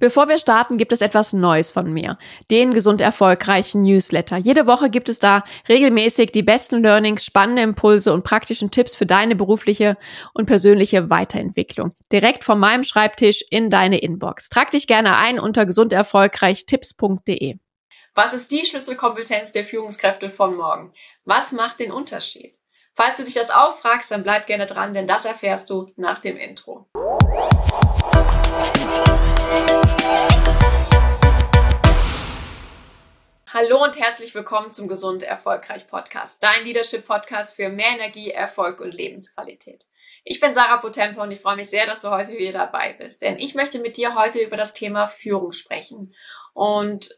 Bevor wir starten, gibt es etwas Neues von mir. Den gesund erfolgreichen Newsletter. Jede Woche gibt es da regelmäßig die besten Learnings, spannende Impulse und praktischen Tipps für deine berufliche und persönliche Weiterentwicklung. Direkt von meinem Schreibtisch in deine Inbox. Trag dich gerne ein unter gesunderfolgreichtipps.de. Was ist die Schlüsselkompetenz der Führungskräfte von morgen? Was macht den Unterschied? Falls du dich das auch fragst, dann bleib gerne dran, denn das erfährst du nach dem Intro. Hallo und herzlich willkommen zum Gesund Erfolgreich Podcast, dein Leadership Podcast für mehr Energie, Erfolg und Lebensqualität. Ich bin Sarah Potempo und ich freue mich sehr, dass du heute wieder dabei bist, denn ich möchte mit dir heute über das Thema Führung sprechen und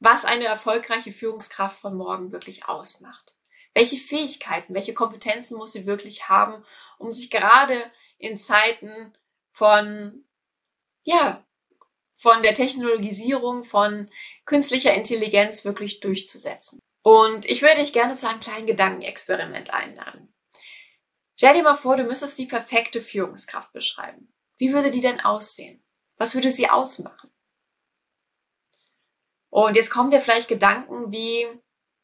was eine erfolgreiche Führungskraft von morgen wirklich ausmacht. Welche Fähigkeiten, welche Kompetenzen muss sie wirklich haben, um sich gerade in Zeiten von ja, von der Technologisierung von künstlicher Intelligenz wirklich durchzusetzen. Und ich würde dich gerne zu einem kleinen Gedankenexperiment einladen. Stell dir mal vor, du müsstest die perfekte Führungskraft beschreiben. Wie würde die denn aussehen? Was würde sie ausmachen? Und jetzt kommen dir vielleicht Gedanken wie,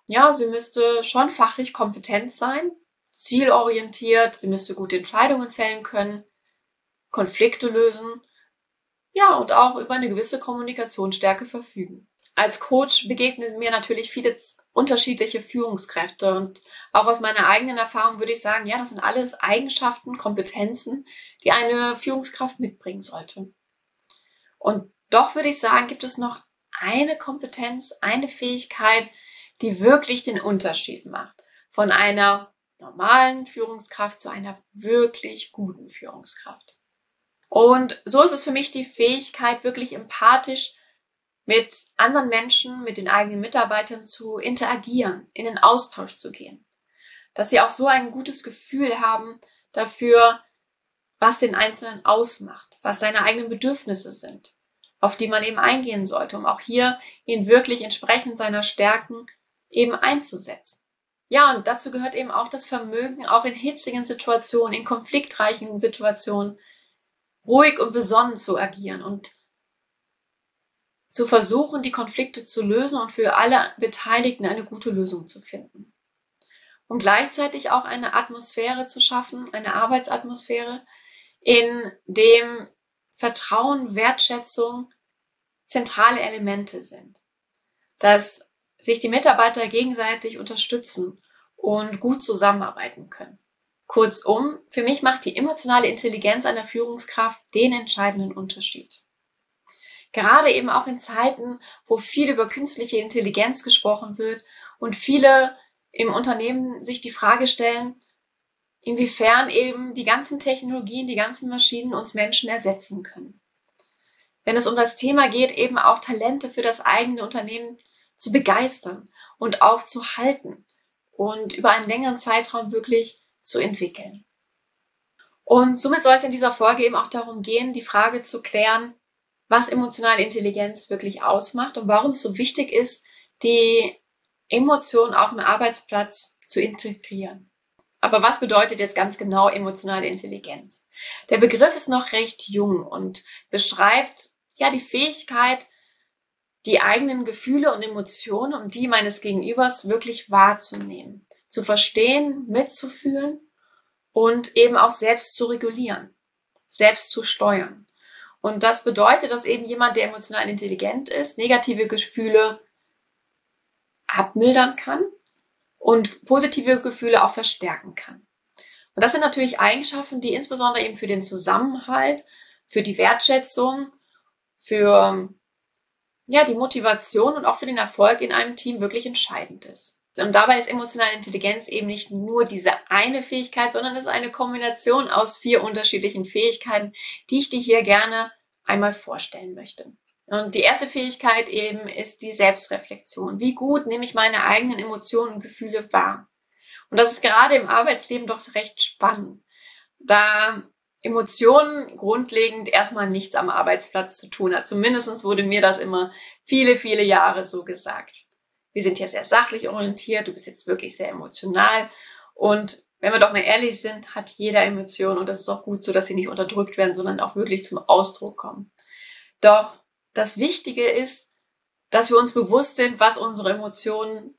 ja, sie müsste schon fachlich kompetent sein, zielorientiert, sie müsste gute Entscheidungen fällen können, Konflikte lösen ja, und auch über eine gewisse Kommunikationsstärke verfügen. Als Coach begegnen mir natürlich viele unterschiedliche Führungskräfte und auch aus meiner eigenen Erfahrung würde ich sagen, ja, das sind alles Eigenschaften, Kompetenzen, die eine Führungskraft mitbringen sollte. Und doch würde ich sagen, gibt es noch eine Kompetenz, eine Fähigkeit, die wirklich den Unterschied macht von einer normalen Führungskraft zu einer wirklich guten Führungskraft. Und so ist es für mich die Fähigkeit, wirklich empathisch mit anderen Menschen, mit den eigenen Mitarbeitern zu interagieren, in den Austausch zu gehen. Dass sie auch so ein gutes Gefühl haben dafür, was den Einzelnen ausmacht, was seine eigenen Bedürfnisse sind, auf die man eben eingehen sollte, um auch hier ihn wirklich entsprechend seiner Stärken eben einzusetzen. Ja, und dazu gehört eben auch das Vermögen, auch in hitzigen Situationen, in konfliktreichen Situationen ruhig und besonnen zu agieren und zu versuchen, die Konflikte zu lösen und für alle Beteiligten eine gute Lösung zu finden. Und gleichzeitig auch eine Atmosphäre zu schaffen, eine Arbeitsatmosphäre, in dem Vertrauen, Wertschätzung zentrale Elemente sind. Dass sich die Mitarbeiter gegenseitig unterstützen und gut zusammenarbeiten können. Kurzum, für mich macht die emotionale Intelligenz einer Führungskraft den entscheidenden Unterschied. Gerade eben auch in Zeiten, wo viel über künstliche Intelligenz gesprochen wird und viele im Unternehmen sich die Frage stellen, inwiefern eben die ganzen Technologien, die ganzen Maschinen uns Menschen ersetzen können. Wenn es um das Thema geht, eben auch Talente für das eigene Unternehmen zu begeistern und auch zu halten und über einen längeren Zeitraum wirklich zu entwickeln. Und somit soll es in dieser Folge eben auch darum gehen, die Frage zu klären, was emotionale Intelligenz wirklich ausmacht und warum es so wichtig ist, die Emotionen auch im Arbeitsplatz zu integrieren. Aber was bedeutet jetzt ganz genau emotionale Intelligenz? Der Begriff ist noch recht jung und beschreibt ja die Fähigkeit, die eigenen Gefühle und Emotionen und die meines Gegenübers wirklich wahrzunehmen zu verstehen, mitzufühlen und eben auch selbst zu regulieren, selbst zu steuern. Und das bedeutet, dass eben jemand, der emotional intelligent ist, negative Gefühle abmildern kann und positive Gefühle auch verstärken kann. Und das sind natürlich Eigenschaften, die insbesondere eben für den Zusammenhalt, für die Wertschätzung, für ja, die Motivation und auch für den Erfolg in einem Team wirklich entscheidend ist. Und dabei ist emotionale Intelligenz eben nicht nur diese eine Fähigkeit, sondern es ist eine Kombination aus vier unterschiedlichen Fähigkeiten, die ich dir hier gerne einmal vorstellen möchte. Und die erste Fähigkeit eben ist die Selbstreflexion. Wie gut nehme ich meine eigenen Emotionen und Gefühle wahr? Und das ist gerade im Arbeitsleben doch recht spannend, da Emotionen grundlegend erstmal nichts am Arbeitsplatz zu tun hat. Zumindest wurde mir das immer viele, viele Jahre so gesagt wir sind ja sehr sachlich orientiert, du bist jetzt wirklich sehr emotional. Und wenn wir doch mal ehrlich sind, hat jeder Emotionen und das ist auch gut so, dass sie nicht unterdrückt werden, sondern auch wirklich zum Ausdruck kommen. Doch das Wichtige ist, dass wir uns bewusst sind, was unsere Emotionen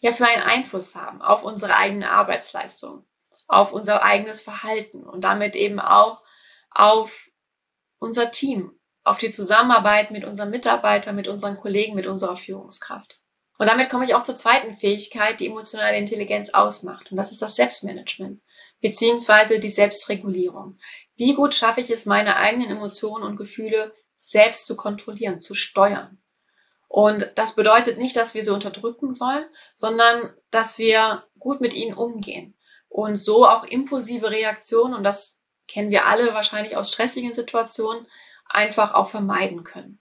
ja für einen Einfluss haben auf unsere eigene Arbeitsleistung, auf unser eigenes Verhalten und damit eben auch auf unser Team, auf die Zusammenarbeit mit unseren Mitarbeitern, mit unseren Kollegen, mit unserer Führungskraft. Und damit komme ich auch zur zweiten Fähigkeit, die emotionale Intelligenz ausmacht. Und das ist das Selbstmanagement, beziehungsweise die Selbstregulierung. Wie gut schaffe ich es, meine eigenen Emotionen und Gefühle selbst zu kontrollieren, zu steuern? Und das bedeutet nicht, dass wir sie unterdrücken sollen, sondern dass wir gut mit ihnen umgehen und so auch impulsive Reaktionen, und das kennen wir alle wahrscheinlich aus stressigen Situationen, einfach auch vermeiden können.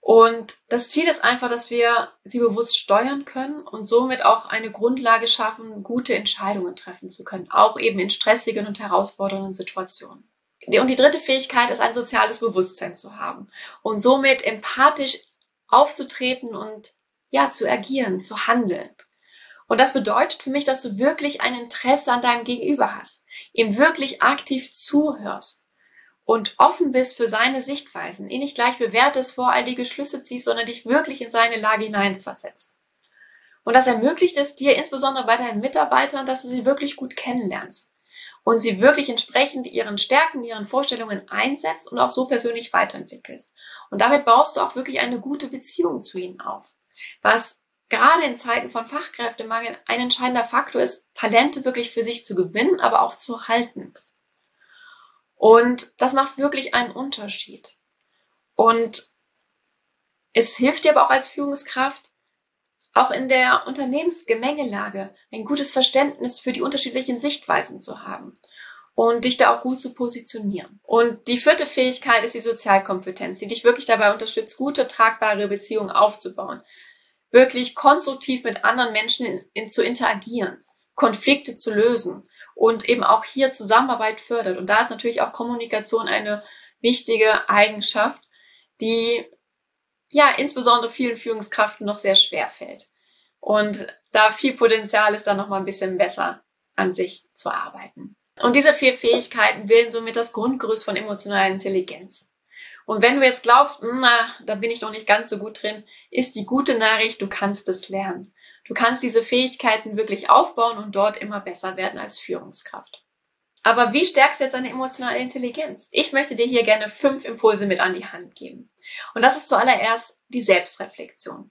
Und das Ziel ist einfach, dass wir sie bewusst steuern können und somit auch eine Grundlage schaffen, gute Entscheidungen treffen zu können, auch eben in stressigen und herausfordernden Situationen. Und die dritte Fähigkeit ist, ein soziales Bewusstsein zu haben und somit empathisch aufzutreten und ja, zu agieren, zu handeln. Und das bedeutet für mich, dass du wirklich ein Interesse an deinem Gegenüber hast, ihm wirklich aktiv zuhörst und offen bist für seine Sichtweisen, ihn nicht gleich bewertest, voreilige Schlüsse ziehst, sondern dich wirklich in seine Lage hineinversetzt. Und das ermöglicht es dir, insbesondere bei deinen Mitarbeitern, dass du sie wirklich gut kennenlernst und sie wirklich entsprechend ihren Stärken, ihren Vorstellungen einsetzt und auch so persönlich weiterentwickelst. Und damit baust du auch wirklich eine gute Beziehung zu ihnen auf. Was gerade in Zeiten von Fachkräftemangel ein entscheidender Faktor ist, Talente wirklich für sich zu gewinnen, aber auch zu halten. Und das macht wirklich einen Unterschied. Und es hilft dir aber auch als Führungskraft, auch in der Unternehmensgemengelage ein gutes Verständnis für die unterschiedlichen Sichtweisen zu haben und dich da auch gut zu positionieren. Und die vierte Fähigkeit ist die Sozialkompetenz, die dich wirklich dabei unterstützt, gute, tragbare Beziehungen aufzubauen, wirklich konstruktiv mit anderen Menschen in, in, zu interagieren, Konflikte zu lösen und eben auch hier Zusammenarbeit fördert. Und da ist natürlich auch Kommunikation eine wichtige Eigenschaft, die ja insbesondere vielen Führungskräften noch sehr schwer fällt. Und da viel Potenzial ist, da noch mal ein bisschen besser an sich zu arbeiten. Und diese vier Fähigkeiten bilden somit das Grundgerüst von emotionaler Intelligenz. Und wenn du jetzt glaubst, hm, na, da bin ich noch nicht ganz so gut drin, ist die gute Nachricht, du kannst es lernen. Du kannst diese Fähigkeiten wirklich aufbauen und dort immer besser werden als Führungskraft. Aber wie stärkst du jetzt deine emotionale Intelligenz? Ich möchte dir hier gerne fünf Impulse mit an die Hand geben. Und das ist zuallererst die Selbstreflexion.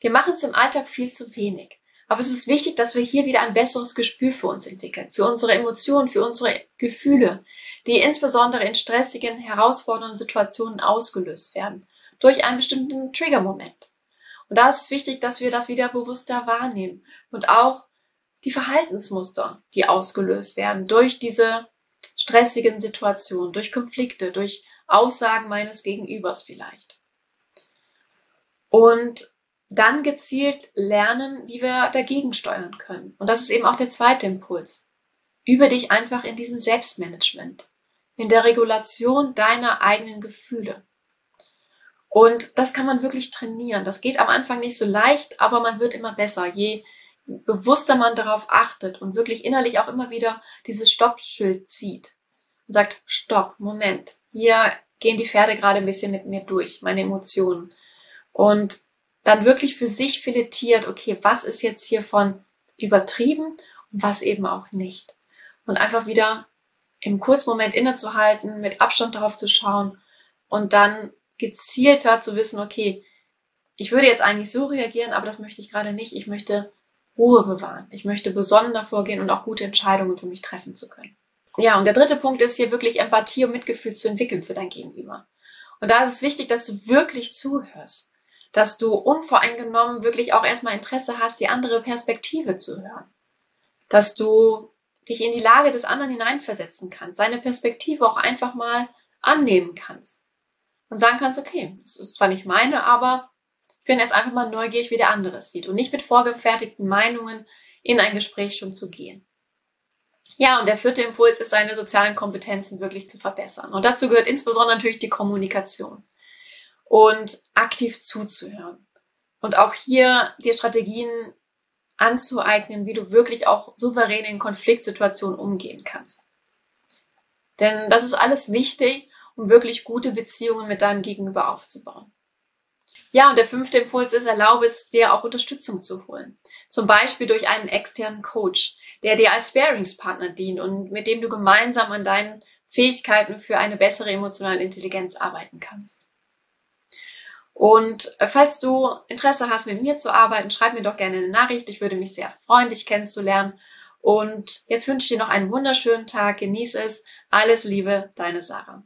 Wir machen es im Alltag viel zu wenig. Aber es ist wichtig, dass wir hier wieder ein besseres Gespür für uns entwickeln, für unsere Emotionen, für unsere Gefühle, die insbesondere in stressigen, herausfordernden Situationen ausgelöst werden, durch einen bestimmten Triggermoment. Und da ist es wichtig, dass wir das wieder bewusster wahrnehmen und auch die Verhaltensmuster, die ausgelöst werden durch diese stressigen Situationen, durch Konflikte, durch Aussagen meines Gegenübers vielleicht. Und dann gezielt lernen, wie wir dagegen steuern können. Und das ist eben auch der zweite Impuls. Übe dich einfach in diesem Selbstmanagement, in der Regulation deiner eigenen Gefühle. Und das kann man wirklich trainieren. Das geht am Anfang nicht so leicht, aber man wird immer besser, je bewusster man darauf achtet und wirklich innerlich auch immer wieder dieses Stoppschild zieht und sagt, stopp, Moment, hier gehen die Pferde gerade ein bisschen mit mir durch, meine Emotionen. Und dann wirklich für sich filetiert, okay, was ist jetzt hiervon übertrieben und was eben auch nicht. Und einfach wieder im Kurzmoment innezuhalten, mit Abstand darauf zu schauen und dann gezielter zu wissen, okay, ich würde jetzt eigentlich so reagieren, aber das möchte ich gerade nicht. Ich möchte Ruhe bewahren. Ich möchte besonder vorgehen und auch gute Entscheidungen für mich treffen zu können. Ja, und der dritte Punkt ist hier wirklich Empathie und Mitgefühl zu entwickeln für dein Gegenüber. Und da ist es wichtig, dass du wirklich zuhörst, dass du unvoreingenommen wirklich auch erstmal Interesse hast, die andere Perspektive zu hören, dass du dich in die Lage des anderen hineinversetzen kannst, seine Perspektive auch einfach mal annehmen kannst und sagen kannst, okay, es ist zwar nicht meine, aber ich bin jetzt einfach mal neugierig, wie der andere es sieht und nicht mit vorgefertigten Meinungen in ein Gespräch schon zu gehen. Ja, und der vierte Impuls ist, seine sozialen Kompetenzen wirklich zu verbessern. Und dazu gehört insbesondere natürlich die Kommunikation und aktiv zuzuhören. Und auch hier dir Strategien anzueignen, wie du wirklich auch souverän in Konfliktsituationen umgehen kannst. Denn das ist alles wichtig, um wirklich gute Beziehungen mit deinem Gegenüber aufzubauen. Ja, und der fünfte Impuls ist, erlaube es dir auch Unterstützung zu holen. Zum Beispiel durch einen externen Coach, der dir als Sparingspartner dient und mit dem du gemeinsam an deinen Fähigkeiten für eine bessere emotionale Intelligenz arbeiten kannst. Und äh, falls du Interesse hast, mit mir zu arbeiten, schreib mir doch gerne eine Nachricht. Ich würde mich sehr freuen, dich kennenzulernen. Und jetzt wünsche ich dir noch einen wunderschönen Tag. Genieße es. Alles Liebe, deine Sarah.